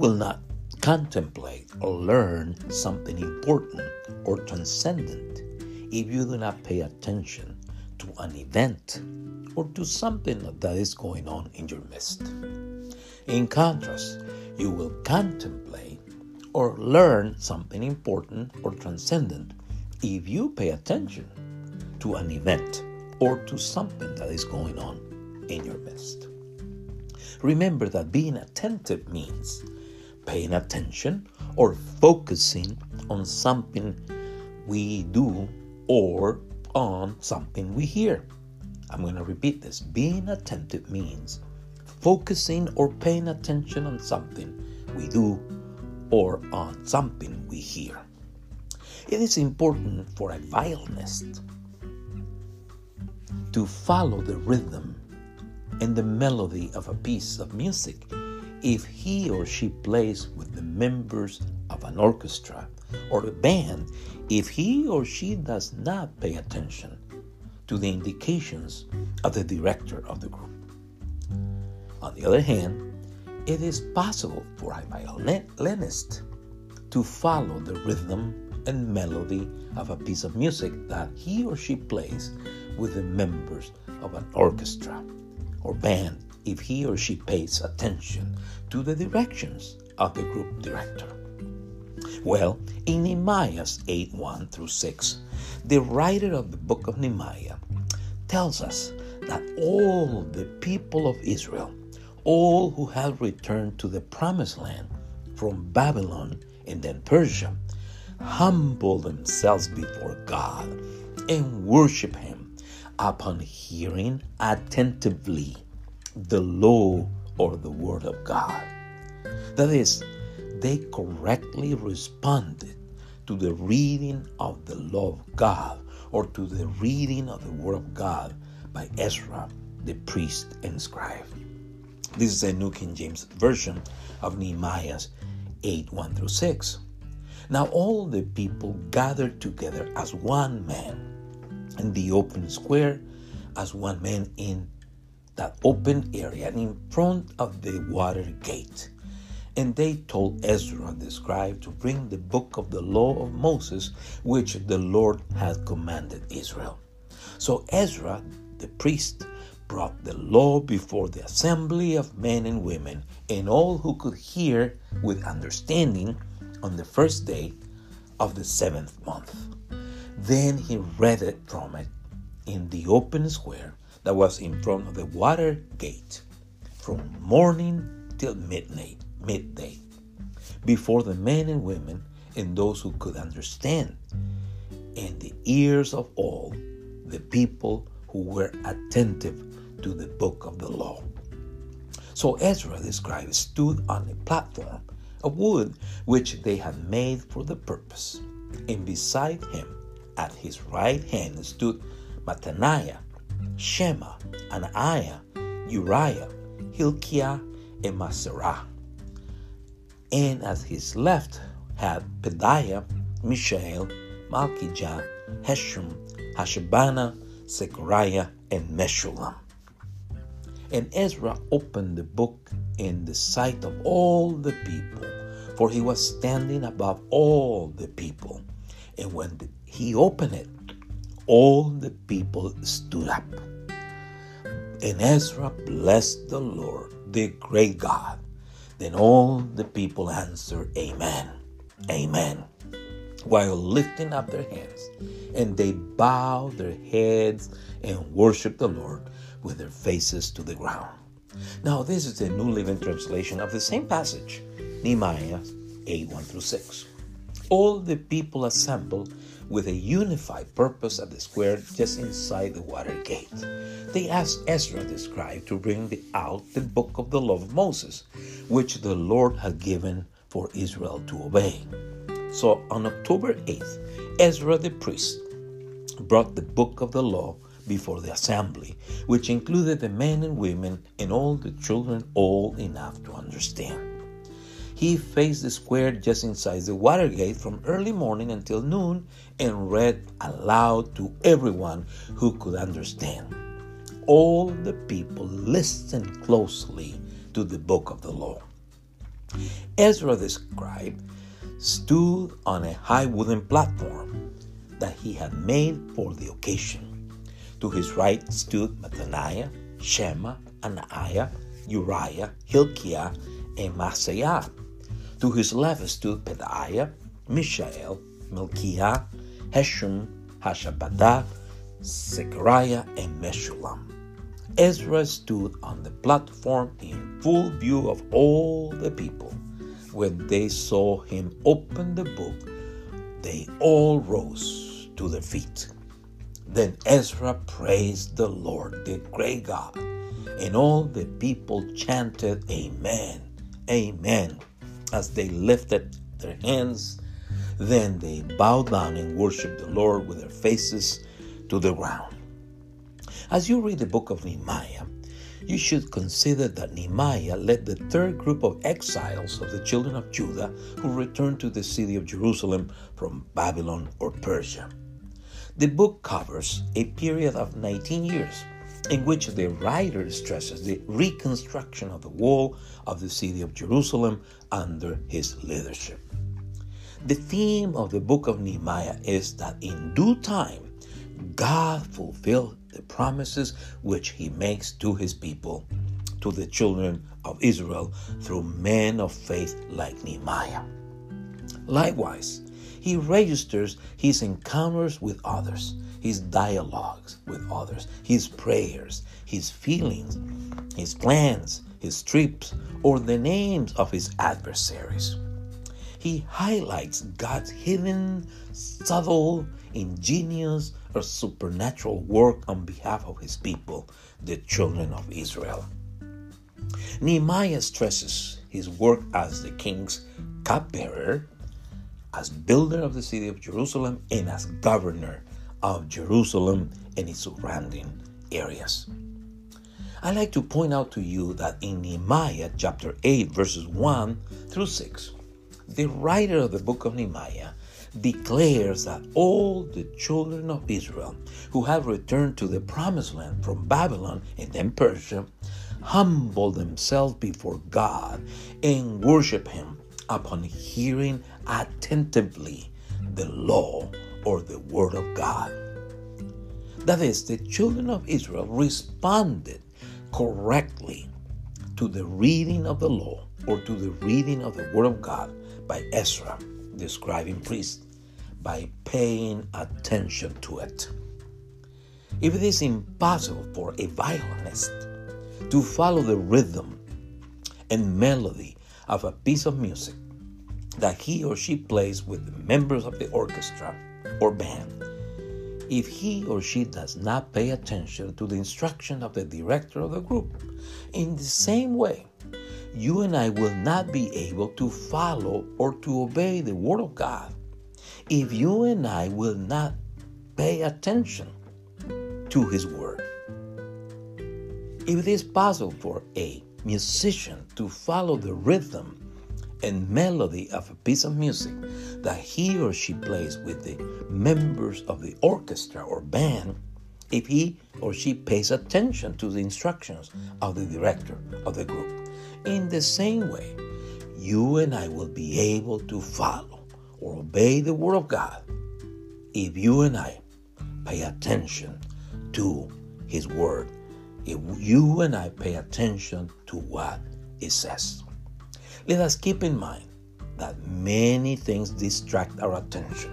will not contemplate or learn something important or transcendent if you do not pay attention to an event or to something that is going on in your midst. In contrast, you will contemplate or learn something important or transcendent if you pay attention to an event or to something that is going on in your midst. Remember that being attentive means paying attention or focusing on something we do or on something we hear. I'm going to repeat this. Being attentive means focusing or paying attention on something we do or on something we hear. It is important for a violinist to follow the rhythm and the melody of a piece of music if he or she plays with the members of an orchestra or a band if he or she does not pay attention to the indications of the director of the group. On the other hand, it is possible for a violinist to follow the rhythm and melody of a piece of music that he or she plays with the members of an orchestra or band if he or she pays attention to the directions of the group director. Well, in Nehemiah 8 1 through 6, the writer of the book of Nehemiah tells us that all the people of Israel, all who have returned to the promised land from Babylon and then Persia, humble themselves before God and worship Him upon hearing attentively the law or the word of God. That is, they correctly responded to the reading of the law of God or to the reading of the word of God by Ezra, the priest and scribe. This is a New King James Version of Nehemiah's 8 1 through 6. Now all the people gathered together as one man in the open square, as one man in that open area and in front of the water gate. And they told Ezra the scribe to bring the book of the law of Moses, which the Lord had commanded Israel. So Ezra, the priest, brought the law before the assembly of men and women and all who could hear with understanding on the first day of the seventh month. Then he read it from it in the open square that was in front of the water gate from morning till midnight midday before the men and women and those who could understand and the ears of all the people who were attentive to the book of the law. So Ezra the scribe stood on a platform of wood which they had made for the purpose, and beside him at his right hand stood Mattaniah, Shema, Anaiah, Uriah, Hilkiah, and Maaseiah and at his left had Pedaiah, Mishael, Malchijah, Hashum, Hashbadana, Zechariah, and Meshullam. And Ezra opened the book in the sight of all the people, for he was standing above all the people. And when he opened it, all the people stood up. And Ezra blessed the Lord, the great God then all the people answered, Amen, Amen, while lifting up their hands. And they bowed their heads and worshiped the Lord with their faces to the ground. Now, this is the New Living Translation of the same passage, Nehemiah 8 1 through 6. All the people assembled with a unified purpose at the square just inside the water gate. They asked Ezra the scribe to bring out the book of the law of Moses, which the Lord had given for Israel to obey. So on October 8th, Ezra the priest brought the book of the law before the assembly, which included the men and women and all the children old enough to understand. He faced the square just inside the water gate from early morning until noon and read aloud to everyone who could understand. All the people listened closely to the book of the law. Ezra the scribe stood on a high wooden platform that he had made for the occasion. To his right stood Mattaniah, Shema, Anaiah, Uriah, Hilkiah, and Maaseiah. To his left stood Pedaiah, Mishael, Malchiah, Hashum, Hashabadah, Zechariah, and Meshullam. Ezra stood on the platform in full view of all the people. When they saw him open the book, they all rose to their feet. Then Ezra praised the Lord, the great God, and all the people chanted, Amen, Amen, as they lifted their hands. Then they bowed down and worshiped the Lord with their faces to the ground. As you read the book of Nehemiah, you should consider that Nehemiah led the third group of exiles of the children of Judah who returned to the city of Jerusalem from Babylon or Persia. The book covers a period of 19 years in which the writer stresses the reconstruction of the wall of the city of Jerusalem under his leadership. The theme of the book of Nehemiah is that in due time, God fulfilled the promises which he makes to his people, to the children of Israel, through men of faith like Nehemiah. Likewise, he registers his encounters with others, his dialogues with others, his prayers, his feelings, his plans, his trips, or the names of his adversaries. He highlights God's hidden, subtle, ingenious, or supernatural work on behalf of his people, the children of Israel. Nehemiah stresses his work as the king's cupbearer, as builder of the city of Jerusalem, and as governor of Jerusalem and its surrounding areas. I like to point out to you that in Nehemiah chapter 8, verses 1 through 6, the writer of the book of Nehemiah declares that all the children of Israel who have returned to the promised land from Babylon and then Persia humble themselves before God and worship Him upon hearing attentively the law or the word of God. That is, the children of Israel responded correctly to the reading of the law or to the reading of the word of God by Ezra the scribing priest by paying attention to it. If it is impossible for a violinist to follow the rhythm and melody of a piece of music that he or she plays with the members of the orchestra or band, if he or she does not pay attention to the instruction of the director of the group, in the same way, you and I will not be able to follow or to obey the Word of God if you and I will not pay attention to His Word. If it is possible for a musician to follow the rhythm and melody of a piece of music that he or she plays with the members of the orchestra or band, if he or she pays attention to the instructions of the director of the group. In the same way, you and I will be able to follow or obey the Word of God if you and I pay attention to His Word, if you and I pay attention to what it says. Let us keep in mind that many things distract our attention.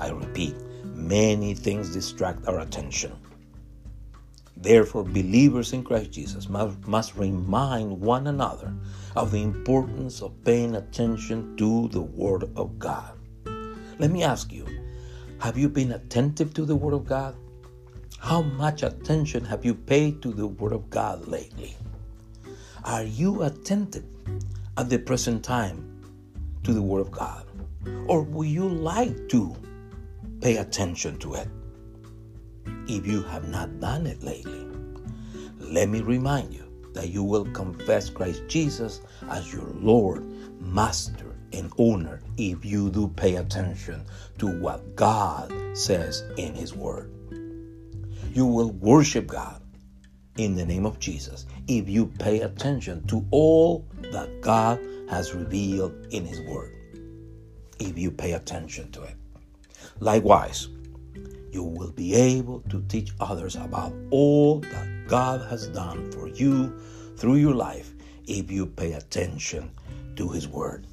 I repeat, many things distract our attention. Therefore, believers in Christ Jesus must, must remind one another of the importance of paying attention to the Word of God. Let me ask you have you been attentive to the Word of God? How much attention have you paid to the Word of God lately? Are you attentive at the present time to the Word of God? Or would you like to pay attention to it? if you have not done it lately. Let me remind you that you will confess Christ Jesus as your Lord, Master, and owner if you do pay attention to what God says in His Word. You will worship God in the name of Jesus if you pay attention to all that God has revealed in His Word, if you pay attention to it. Likewise, you will be able to teach others about all that God has done for you through your life if you pay attention to His Word.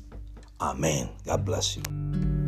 Amen. God bless you.